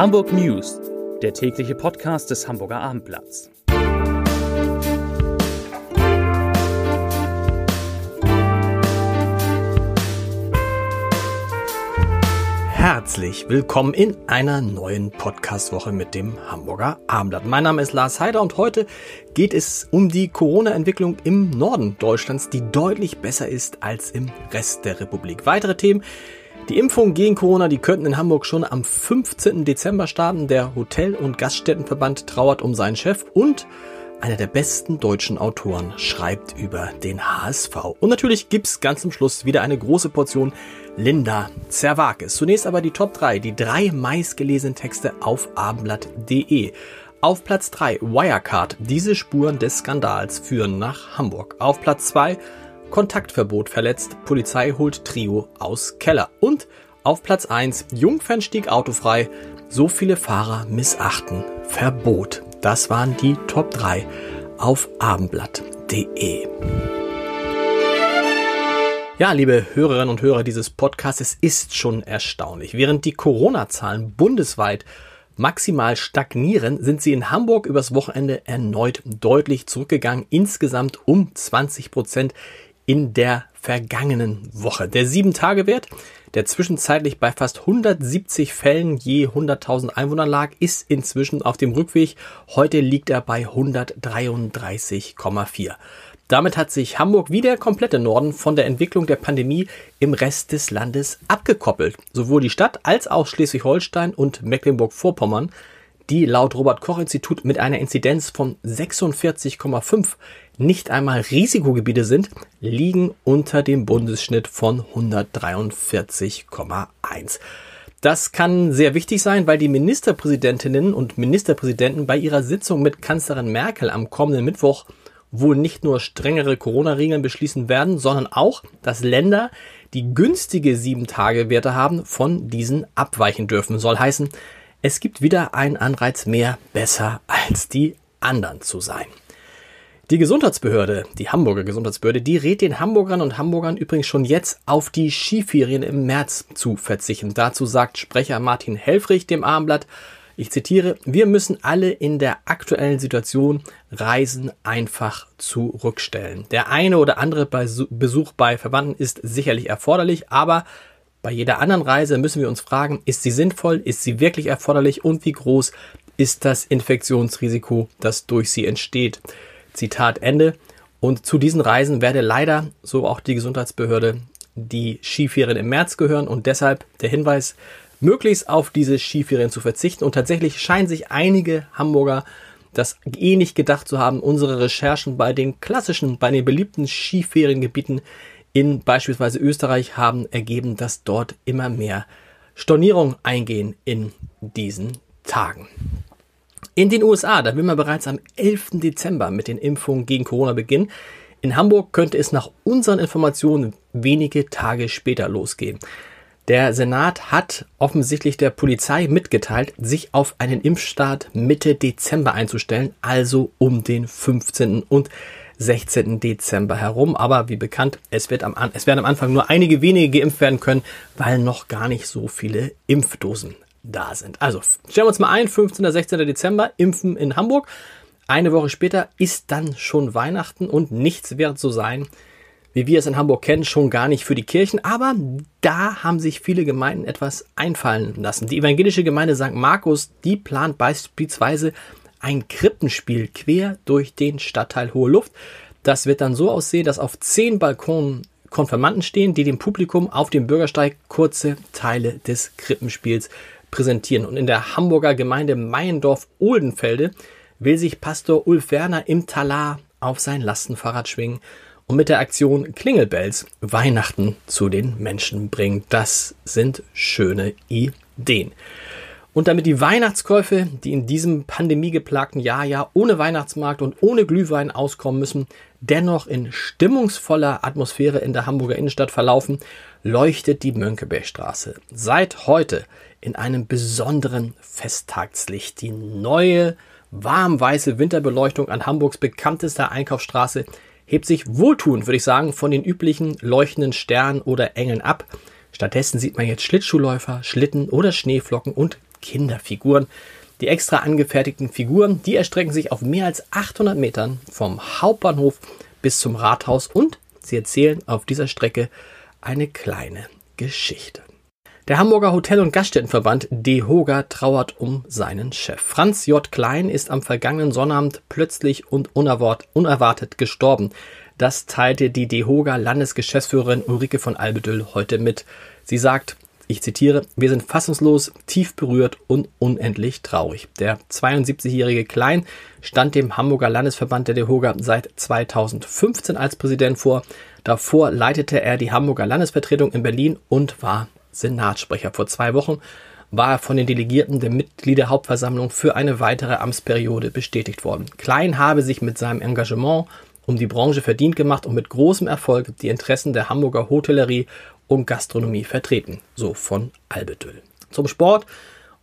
Hamburg News, der tägliche Podcast des Hamburger Abendblatts. Herzlich willkommen in einer neuen Podcast-Woche mit dem Hamburger Abendblatt. Mein Name ist Lars Heider und heute geht es um die Corona-Entwicklung im Norden Deutschlands, die deutlich besser ist als im Rest der Republik. Weitere Themen die Impfungen gegen Corona, die könnten in Hamburg schon am 15. Dezember starten. Der Hotel- und Gaststättenverband trauert um seinen Chef und einer der besten deutschen Autoren schreibt über den HSV. Und natürlich gibt's ganz zum Schluss wieder eine große Portion Linda Zerwakis. Zunächst aber die Top 3, die drei meistgelesenen Texte auf abendblatt.de. Auf Platz 3 Wirecard. Diese Spuren des Skandals führen nach Hamburg. Auf Platz 2 Kontaktverbot verletzt, Polizei holt Trio aus Keller. Und auf Platz 1 Jungfernstieg autofrei, so viele Fahrer missachten, Verbot. Das waren die Top 3 auf abendblatt.de. Ja, liebe Hörerinnen und Hörer dieses Podcasts, es ist schon erstaunlich. Während die Corona-Zahlen bundesweit maximal stagnieren, sind sie in Hamburg übers Wochenende erneut deutlich zurückgegangen, insgesamt um 20 Prozent in der vergangenen Woche. Der 7-Tage-Wert, der zwischenzeitlich bei fast 170 Fällen je 100.000 Einwohner lag, ist inzwischen auf dem Rückweg. Heute liegt er bei 133,4. Damit hat sich Hamburg wie der komplette Norden von der Entwicklung der Pandemie im Rest des Landes abgekoppelt. Sowohl die Stadt als auch Schleswig-Holstein und Mecklenburg-Vorpommern die laut Robert Koch Institut mit einer Inzidenz von 46,5 nicht einmal Risikogebiete sind, liegen unter dem Bundesschnitt von 143,1. Das kann sehr wichtig sein, weil die Ministerpräsidentinnen und Ministerpräsidenten bei ihrer Sitzung mit Kanzlerin Merkel am kommenden Mittwoch wohl nicht nur strengere Corona-Regeln beschließen werden, sondern auch, dass Länder, die günstige 7-Tage-Werte haben, von diesen abweichen dürfen. Soll heißen, es gibt wieder einen Anreiz mehr, besser als die anderen zu sein. Die Gesundheitsbehörde, die Hamburger Gesundheitsbehörde, die rät den Hamburgern und Hamburgern übrigens schon jetzt auf die Skiferien im März zu verzichten. Dazu sagt Sprecher Martin Helfrich dem Abendblatt, ich zitiere, wir müssen alle in der aktuellen Situation Reisen einfach zurückstellen. Der eine oder andere Besuch bei Verwandten ist sicherlich erforderlich, aber bei jeder anderen Reise müssen wir uns fragen, ist sie sinnvoll, ist sie wirklich erforderlich und wie groß ist das Infektionsrisiko, das durch sie entsteht. Zitat Ende. Und zu diesen Reisen werde leider, so auch die Gesundheitsbehörde, die Skiferien im März gehören und deshalb der Hinweis, möglichst auf diese Skiferien zu verzichten. Und tatsächlich scheinen sich einige Hamburger das ähnlich gedacht zu haben. Unsere Recherchen bei den klassischen, bei den beliebten Skiferiengebieten in beispielsweise Österreich haben ergeben, dass dort immer mehr Stornierungen eingehen in diesen Tagen. In den USA, da will man bereits am 11. Dezember mit den Impfungen gegen Corona beginnen. In Hamburg könnte es nach unseren Informationen wenige Tage später losgehen. Der Senat hat offensichtlich der Polizei mitgeteilt, sich auf einen Impfstart Mitte Dezember einzustellen, also um den 15. und 16. Dezember herum. Aber wie bekannt, es, wird am, es werden am Anfang nur einige wenige geimpft werden können, weil noch gar nicht so viele Impfdosen da sind. Also stellen wir uns mal ein, 15. oder 16. Dezember, Impfen in Hamburg. Eine Woche später ist dann schon Weihnachten und nichts wird so sein, wie wir es in Hamburg kennen, schon gar nicht für die Kirchen. Aber da haben sich viele Gemeinden etwas einfallen lassen. Die evangelische Gemeinde St. Markus, die plant beispielsweise ein Krippenspiel quer durch den Stadtteil Hohe Luft. Das wird dann so aussehen, dass auf zehn Balkonen Konfirmanden stehen, die dem Publikum auf dem Bürgersteig kurze Teile des Krippenspiels präsentieren. Und in der Hamburger Gemeinde Meiendorf-Ohlenfelde will sich Pastor Ulf Werner im Talar auf sein Lastenfahrrad schwingen und mit der Aktion Klingelbells Weihnachten zu den Menschen bringen. Das sind schöne Ideen. Und damit die Weihnachtskäufe, die in diesem pandemiegeplagten Jahr ja ohne Weihnachtsmarkt und ohne Glühwein auskommen müssen, dennoch in stimmungsvoller Atmosphäre in der Hamburger Innenstadt verlaufen, leuchtet die Mönckebergstraße seit heute in einem besonderen Festtagslicht. Die neue warmweiße Winterbeleuchtung an Hamburgs bekanntester Einkaufsstraße hebt sich wohltuend, würde ich sagen, von den üblichen leuchtenden Sternen oder Engeln ab. Stattdessen sieht man jetzt Schlittschuhläufer, Schlitten oder Schneeflocken und Kinderfiguren. Die extra angefertigten Figuren, die erstrecken sich auf mehr als 800 Metern vom Hauptbahnhof bis zum Rathaus und sie erzählen auf dieser Strecke eine kleine Geschichte. Der Hamburger Hotel- und Gaststättenverband DEHOGA trauert um seinen Chef. Franz J. Klein ist am vergangenen Sonnabend plötzlich und unerwartet gestorben. Das teilte die DEHOGA Landesgeschäftsführerin Ulrike von Albedüll heute mit. Sie sagt, ich zitiere, wir sind fassungslos, tief berührt und unendlich traurig. Der 72-jährige Klein stand dem Hamburger Landesverband der DEHOGA seit 2015 als Präsident vor. Davor leitete er die Hamburger Landesvertretung in Berlin und war Senatssprecher. Vor zwei Wochen war er von den Delegierten der Mitgliederhauptversammlung für eine weitere Amtsperiode bestätigt worden. Klein habe sich mit seinem Engagement um die Branche verdient gemacht und mit großem Erfolg die Interessen der Hamburger Hotellerie und Gastronomie vertreten, so von Albedüll. Zum Sport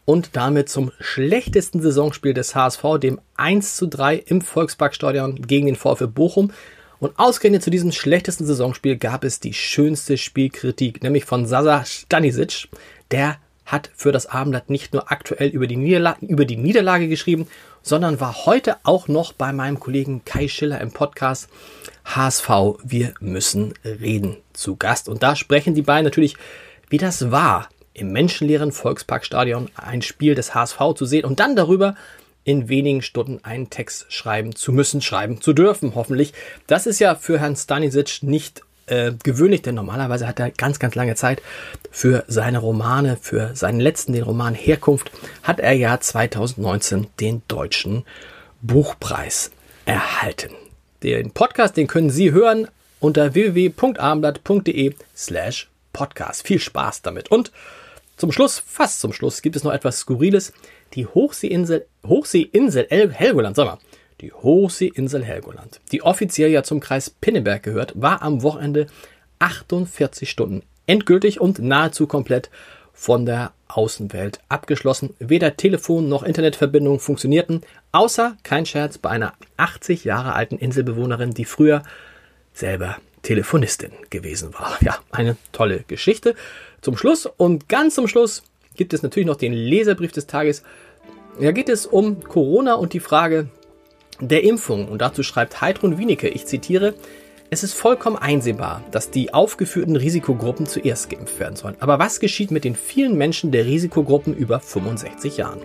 und damit zum schlechtesten Saisonspiel des HSV, dem 1 zu 3 im Volksparkstadion gegen den VfL Bochum. Und ausgerechnet zu diesem schlechtesten Saisonspiel gab es die schönste Spielkritik, nämlich von Sasa Stanisic. Der hat für das Abendblatt nicht nur aktuell über die, Niederla über die Niederlage geschrieben, sondern war heute auch noch bei meinem Kollegen Kai Schiller im Podcast HSV, wir müssen reden zu Gast. Und da sprechen die beiden natürlich, wie das war, im menschenleeren Volksparkstadion ein Spiel des HSV zu sehen und dann darüber in wenigen Stunden einen Text schreiben zu müssen, schreiben zu dürfen, hoffentlich. Das ist ja für Herrn Stanisic nicht äh, gewöhnlich, denn normalerweise hat er ganz, ganz lange Zeit für seine Romane, für seinen letzten, den Roman Herkunft, hat er ja 2019 den deutschen Buchpreis erhalten. Den Podcast, den können Sie hören unter www.abendblatt.de slash podcast. Viel Spaß damit. Und zum Schluss, fast zum Schluss, gibt es noch etwas Skurriles. Die Hochseeinsel, Hochseeinsel Helgoland, sag mal, die Hochseeinsel Helgoland, die offiziell ja zum Kreis Pinneberg gehört, war am Wochenende 48 Stunden endgültig und nahezu komplett von der Außenwelt abgeschlossen. Weder Telefon noch Internetverbindung funktionierten, außer, kein Scherz, bei einer 80 Jahre alten Inselbewohnerin, die früher selber Telefonistin gewesen war. Ja, eine tolle Geschichte. Zum Schluss und ganz zum Schluss gibt es natürlich noch den Leserbrief des Tages. Da geht es um Corona und die Frage der Impfung. Und dazu schreibt Heidrun Wienicke, ich zitiere, es ist vollkommen einsehbar, dass die aufgeführten Risikogruppen zuerst geimpft werden sollen. Aber was geschieht mit den vielen Menschen der Risikogruppen über 65 Jahren?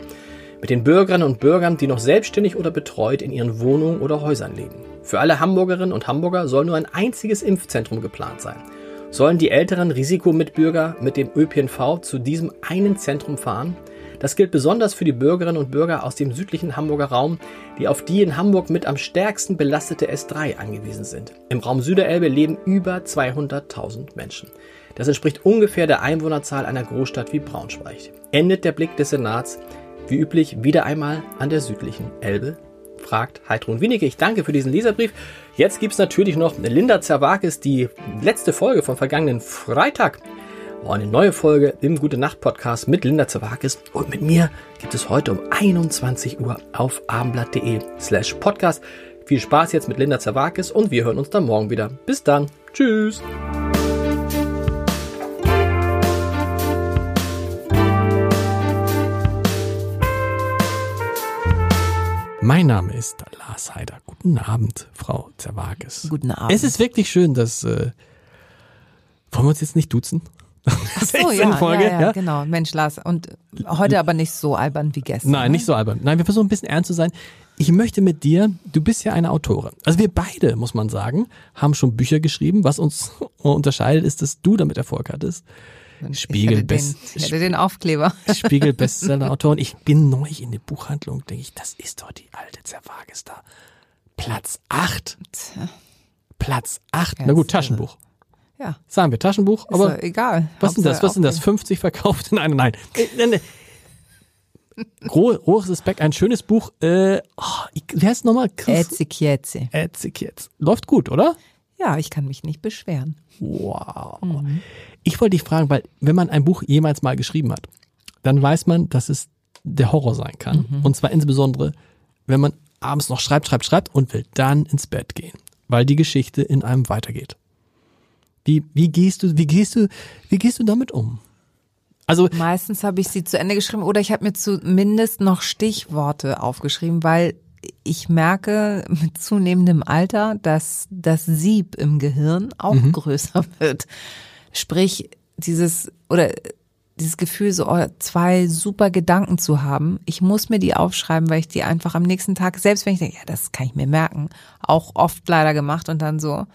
Mit den Bürgerinnen und Bürgern, die noch selbstständig oder betreut in ihren Wohnungen oder Häusern leben? Für alle Hamburgerinnen und Hamburger soll nur ein einziges Impfzentrum geplant sein. Sollen die älteren Risikomitbürger mit dem ÖPNV zu diesem einen Zentrum fahren? Das gilt besonders für die Bürgerinnen und Bürger aus dem südlichen Hamburger Raum, die auf die in Hamburg mit am stärksten belastete S3 angewiesen sind. Im Raum Süderelbe leben über 200.000 Menschen. Das entspricht ungefähr der Einwohnerzahl einer Großstadt wie Braunschweig. Endet der Blick des Senats, wie üblich, wieder einmal an der südlichen Elbe? fragt Heidrun Winnicke. Ich danke für diesen Leserbrief. Jetzt gibt es natürlich noch Linda Zerwakis, die letzte Folge vom vergangenen Freitag war eine neue Folge im Gute Nacht Podcast mit Linda Zawakis und mit mir gibt es heute um 21 Uhr auf abendblatt.de slash podcast. Viel Spaß jetzt mit Linda Zawakis und wir hören uns dann morgen wieder. Bis dann. Tschüss. Mein Name ist Lars Heider. Guten Abend, Frau Zerwakis. Guten Abend. Es ist wirklich schön, dass. Äh, wollen wir uns jetzt nicht duzen? Ach so, ja, Folge, ja, ja, genau. Mensch, Lars. Und heute aber nicht so albern wie gestern. Nein, ne? nicht so albern. Nein, wir versuchen ein bisschen ernst zu sein. Ich möchte mit dir, du bist ja eine Autorin. Also wir beide, muss man sagen, haben schon Bücher geschrieben. Was uns unterscheidet, ist, dass du damit Erfolg hattest. Spiegel ich Best, ich hätte den Aufkleber. Spiegel Bestseller-Autorin. Ich bin neu in der Buchhandlung, denke ich, das ist doch die alte Zerwages da. Platz 8. Platz 8. Na gut, Taschenbuch. Ja. Sagen wir Taschenbuch, ist aber egal. Was sind das? Was sind das? 50 verkauft in einem? Nein. Rohes Respekt, ein schönes Buch. Äh, oh, wie heißt es nochmal? Etzikietzi. Etzikietzi. Läuft gut, oder? Ja, ich kann mich nicht beschweren. Wow. Mhm. Ich wollte dich fragen, weil wenn man ein Buch jemals mal geschrieben hat, dann weiß man, dass es der Horror sein kann. Mhm. Und zwar insbesondere, wenn man abends noch schreibt, schreibt, schreibt und will dann ins Bett gehen, weil die Geschichte in einem weitergeht. Wie, wie gehst du, wie gehst du, wie gehst du damit um? Also meistens habe ich sie zu Ende geschrieben oder ich habe mir zumindest noch Stichworte aufgeschrieben, weil ich merke mit zunehmendem Alter, dass das Sieb im Gehirn auch mhm. größer wird. Sprich, dieses oder dieses Gefühl, so oh, zwei super Gedanken zu haben. Ich muss mir die aufschreiben, weil ich die einfach am nächsten Tag, selbst wenn ich denke, ja, das kann ich mir merken, auch oft leider gemacht und dann so,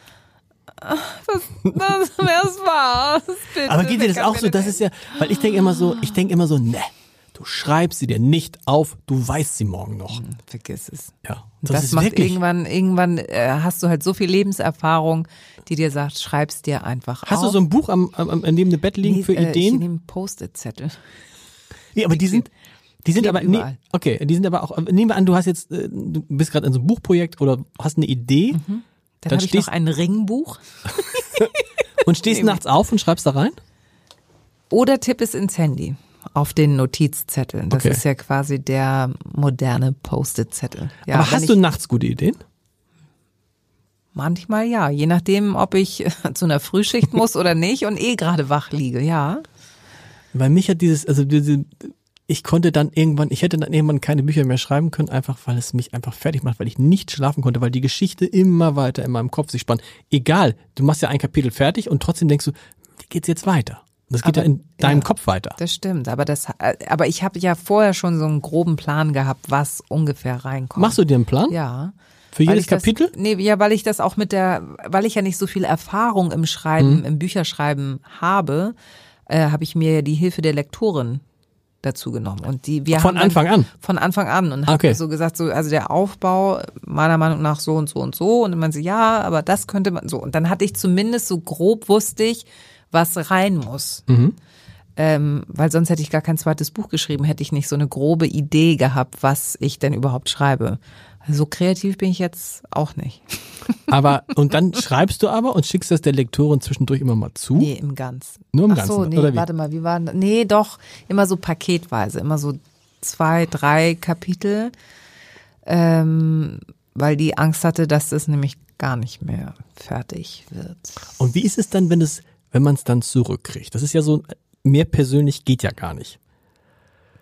was, was, was war? Aber geht dir das auch so? Das ist ja, weil ich denke immer so, ich denke immer so, ne, Du schreibst sie dir nicht auf, du weißt sie morgen noch. Hm, vergiss es. Ja. Das, das macht wirklich irgendwann, irgendwann äh, hast du halt so viel Lebenserfahrung, die dir sagt, schreib's dir einfach hast auf. Hast du so ein Buch am, am, an dem Bett liegen nee, für äh, Ideen? Ich nehme Post-it-Zettel. Nee, aber die sind, die sind aber, nee, okay, die sind aber auch, nehmen wir an, du hast jetzt, äh, du bist gerade in so einem Buchprojekt oder hast eine Idee. Mhm. Dann, dann habe ich noch ein Ringbuch. und stehst nachts auf und schreibst da rein? Oder tipp es ins Handy auf den Notizzetteln. Das okay. ist ja quasi der moderne Post-it-Zettel. Ja, Aber hast du nachts gute Ideen? Manchmal ja, je nachdem, ob ich zu einer Frühschicht muss oder nicht und eh gerade wach liege, ja. Weil mich hat dieses, also diese, ich konnte dann irgendwann, ich hätte dann irgendwann keine Bücher mehr schreiben können, einfach weil es mich einfach fertig macht, weil ich nicht schlafen konnte, weil die Geschichte immer weiter in meinem Kopf sich spannt. Egal, du machst ja ein Kapitel fertig und trotzdem denkst du, wie geht's jetzt weiter? Das geht aber, ja in deinem ja, Kopf weiter. Das stimmt, aber das, aber ich habe ja vorher schon so einen groben Plan gehabt, was ungefähr reinkommt. Machst du dir einen Plan? Ja. Für jedes Kapitel? Das, nee, ja, weil ich das auch mit der, weil ich ja nicht so viel Erfahrung im Schreiben, mhm. im Bücherschreiben habe, äh, habe ich mir ja die Hilfe der Lektorin dazu genommen und die wir von Anfang an von Anfang an und okay. so gesagt so also der Aufbau meiner Meinung nach so und so und so und man so ja aber das könnte man so und dann hatte ich zumindest so grob wusste ich was rein muss. Mhm. Ähm, weil sonst hätte ich gar kein zweites Buch geschrieben, hätte ich nicht so eine grobe Idee gehabt, was ich denn überhaupt schreibe. So kreativ bin ich jetzt auch nicht. Aber, und dann schreibst du aber und schickst das der Lektorin zwischendurch immer mal zu? Nee, im Ganzen. Nur im Ach Ganzen? so, nee, oder wie? warte mal, wie war das? Nee, doch, immer so paketweise, immer so zwei, drei Kapitel, ähm, weil die Angst hatte, dass das nämlich gar nicht mehr fertig wird. Und wie ist es dann, wenn es wenn man es dann zurückkriegt. Das ist ja so, mehr persönlich geht ja gar nicht.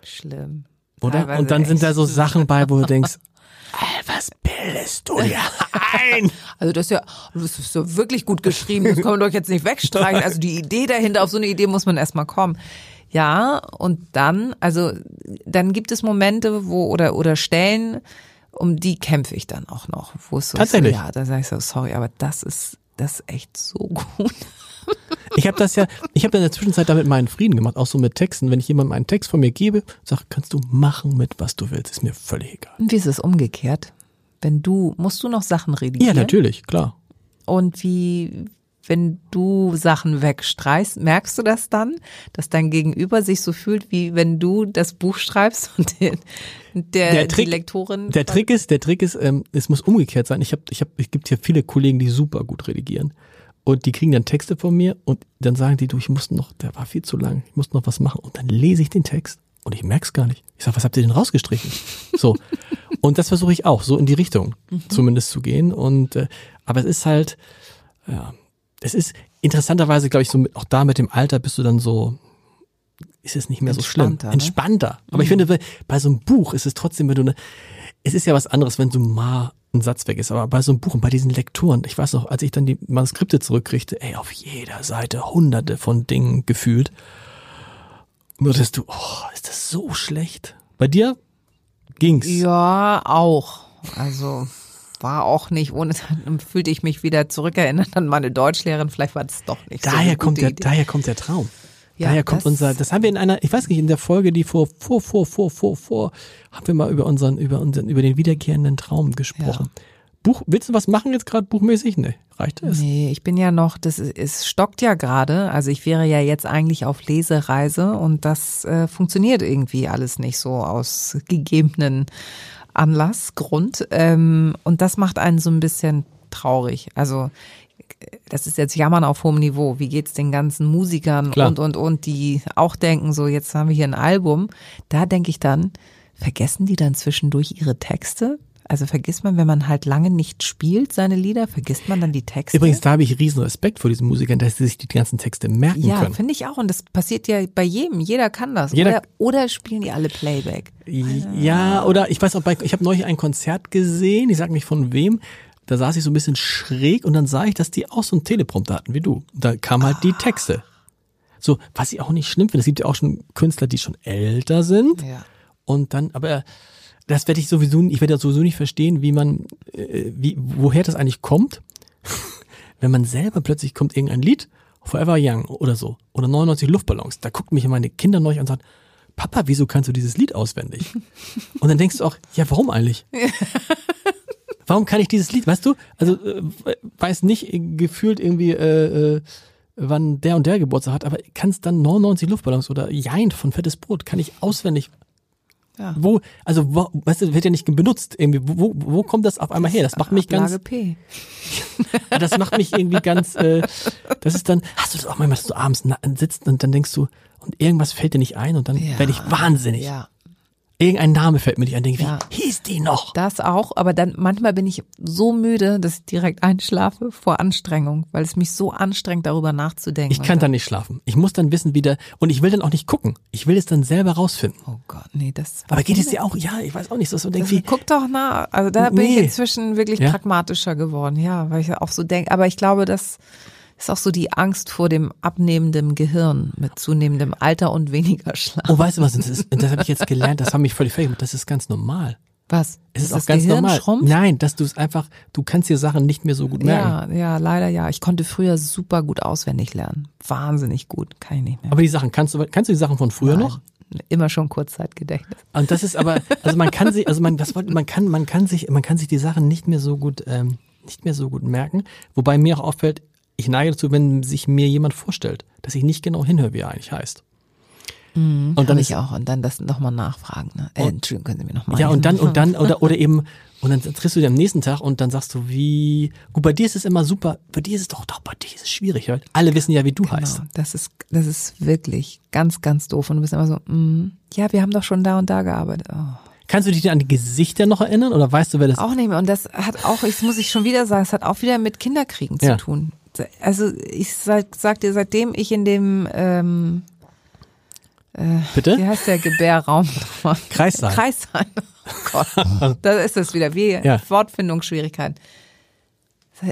Schlimm. Oder? Teilweise und dann sind da so Sachen bei, wo du denkst, was bildest du dir ein? Also das ist ja, das ist so wirklich gut geschrieben, das kann man doch jetzt nicht wegstreichen. Also die Idee dahinter, auf so eine Idee muss man erstmal kommen. Ja, und dann, also dann gibt es Momente, wo, oder, oder Stellen, um die kämpfe ich dann auch noch. Wo es so Tatsächlich? Ist, ja, da sage ich so, sorry, aber das ist, das ist echt so gut. Ich habe das ja, ich habe in der Zwischenzeit damit meinen Frieden gemacht, auch so mit Texten. Wenn ich jemandem einen Text von mir gebe, sag, kannst du machen mit, was du willst, ist mir völlig egal. Und wie ist es umgekehrt? Wenn du, musst du noch Sachen redigieren? Ja, natürlich, klar. Und wie, wenn du Sachen wegstreichst, merkst du das dann, dass dein Gegenüber sich so fühlt, wie wenn du das Buch schreibst und den, der, der Trick, die Lektorin. Der Trick ist, der Trick ist, ähm, es muss umgekehrt sein. Ich habe, ich habe, es gibt hier viele Kollegen, die super gut redigieren. Und die kriegen dann Texte von mir und dann sagen die, du, ich muss noch, der war viel zu lang, ich muss noch was machen. Und dann lese ich den Text und ich merk's gar nicht. Ich sag, was habt ihr denn rausgestrichen? So. und das versuche ich auch, so in die Richtung mhm. zumindest zu gehen. Und äh, aber es ist halt, ja, es ist interessanterweise, glaube ich, so mit, auch da mit dem Alter bist du dann so, ist es nicht mehr so schlimm. Ne? Entspannter. Aber mhm. ich finde, bei so einem Buch ist es trotzdem, wenn du eine, es ist ja was anderes, wenn du mal ein Satz weg ist. Aber bei so einem Buch und bei diesen Lektoren, ich weiß noch, als ich dann die Manuskripte zurückkriegte, ey, auf jeder Seite hunderte von Dingen gefühlt. Dass du, oh, ist das so schlecht? Bei dir ging's? Ja, auch. Also war auch nicht, ohne dann fühlte ich mich wieder zurückerinnert an meine Deutschlehrerin. Vielleicht war das doch nicht daher so kommt der, Idee. Daher kommt der Traum. Ja, Daher kommt das unser, das haben wir in einer, ich weiß nicht, in der Folge, die vor, vor, vor, vor, vor, vor, haben wir mal über unseren, über unseren, über den wiederkehrenden Traum gesprochen. Ja. Buch, willst du was machen jetzt gerade buchmäßig? Nee, reicht es? Nee, ich bin ja noch, das ist, es stockt ja gerade. Also ich wäre ja jetzt eigentlich auf Lesereise und das äh, funktioniert irgendwie alles nicht so aus gegebenen Anlass, Grund. Ähm, und das macht einen so ein bisschen traurig. Also das ist jetzt Jammern auf hohem Niveau. Wie geht's den ganzen Musikern Klar. und, und, und, die auch denken, so jetzt haben wir hier ein Album. Da denke ich dann, vergessen die dann zwischendurch ihre Texte? Also vergisst man, wenn man halt lange nicht spielt, seine Lieder, vergisst man dann die Texte? Übrigens, da habe ich riesen Respekt vor diesen Musikern, dass sie sich die ganzen Texte merken ja, können. finde ich auch. Und das passiert ja bei jedem. Jeder kann das. Jeder- oder, oder spielen die alle Playback? Ja, oder ich weiß auch, bei, ich habe neulich ein Konzert gesehen, ich sag nicht von wem, da saß ich so ein bisschen schräg und dann sah ich, dass die auch so einen Teleprompter hatten wie du. Da kamen halt die Texte. So, was ich auch nicht schlimm finde, es gibt ja auch schon Künstler, die schon älter sind Ja. und dann, aber das werde ich sowieso, ich werde das sowieso nicht verstehen, wie man, äh, wie, woher das eigentlich kommt, wenn man selber plötzlich kommt irgendein Lied, Forever Young oder so, oder 99 Luftballons, da gucken mich meine Kinder neu an und sagen, Papa, wieso kannst du dieses Lied auswendig? Und dann denkst du auch, ja, warum eigentlich? Warum kann ich dieses Lied, weißt du? Also äh, weiß nicht gefühlt irgendwie, äh, äh, wann der und der Geburtstag hat, aber kannst dann 99 Luftballons oder Jein von Fettes Brot, kann ich auswendig. Ja. Wo, also, wo, weißt du, wird ja nicht benutzt irgendwie. Wo, wo, kommt das auf einmal her? Das macht mich ganz, Ablage P. das macht mich irgendwie ganz, äh, das ist dann, hast du das auch manchmal, dass du abends sitzt und dann denkst du, und irgendwas fällt dir nicht ein und dann Ja. werde ich wahnsinnig. Ja. Irgendein Name fällt mir nicht ein, denke Ja. wie hieß die noch? Das auch, aber dann manchmal bin ich so müde, dass ich direkt einschlafe vor Anstrengung, weil es mich so anstrengt, darüber nachzudenken. Ich kann dann nicht schlafen. Ich muss dann wissen, wie der, und ich will dann auch nicht gucken. Ich will es dann selber rausfinden. Oh Gott, nee, das. Aber geht es dir auch? Ja, ich weiß auch nicht, so so Das, irgendwie. guck doch nach. Also da bin ich Nee. inzwischen wirklich Ja? pragmatischer geworden, ja, weil ich auch so denke. Aber ich glaube, das ist auch so die Angst vor dem abnehmenden Gehirn mit zunehmendem Alter und weniger Schlaf. Oh, weißt du was? Das, ist, das habe ich jetzt gelernt, das hat mich völlig gemacht. Das ist ganz normal. Was? Es ist das auch ganz Gehirn normal. Schrumpft? Nein, dass du es einfach, du kannst dir Sachen nicht mehr so gut merken. Ja, ja, leider ja. Ich konnte früher super gut auswendig lernen. Wahnsinnig gut. Kann ich nicht mehr. Aber die Sachen, kannst du, kannst du die Sachen von früher Nein. noch? Immer schon Kurzzeitgedächtnis. Und das ist aber, also man kann sich, also man, was wollte, man kann, man kann sich, man kann sich die Sachen nicht mehr so gut, ähm, nicht mehr so gut merken. Wobei mir auch auffällt, ich neige dazu, wenn sich mir jemand vorstellt, dass ich nicht genau hinhöre, wie er eigentlich heißt. und dann Kann ist, ich auch. Und dann das nochmal nachfragen. Ne? Äh, Entschuldigung, können Sie mir nochmal. ja, und dann, und dann, oder, oder eben, und dann triffst du dir am nächsten Tag und dann sagst du, wie, gut, bei dir ist es immer super, bei dir ist es doch, doch, bei dir ist es schwierig, weil alle wissen ja, wie du heißt. Genau, das ist, das ist wirklich ganz, ganz doof. Und du bist immer so, mm, ja, wir haben doch schon da und da gearbeitet. Oh. Kannst du dich denn an die Gesichter noch erinnern oder weißt du, wer das Auch nicht mehr. Und das hat auch, ich muss ich schon wieder sagen, es hat auch wieder mit Kinderkriegen zu Ja. tun. Also ich sag, sag dir, seitdem ich in dem, ähm, wie bitte? heißt der Gebärraum? nochmal? Kreissaal. Kreissaal. Oh Gott, da ist es wieder. Wie Ja. Wortfindungsschwierigkeiten.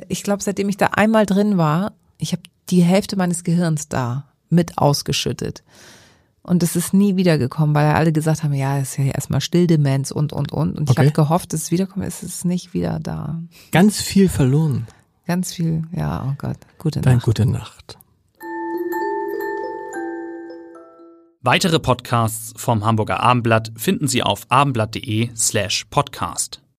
Ich glaube, seitdem ich da einmal drin war, ich habe die Hälfte meines Gehirns da mit ausgeschüttet. Und es ist nie wiedergekommen, weil alle gesagt haben, ja, es ist ja erstmal Stilldemenz und, und, und. Und ich Okay. habe gehofft, dass es wiederkommt. Es ist nicht wieder da. Ganz viel verloren. Ganz viel, ja, oh Gott, gute Dann Nacht. gute Nacht. Weitere Podcasts vom Hamburger Abendblatt finden Sie auf abendblatt.de slash podcast.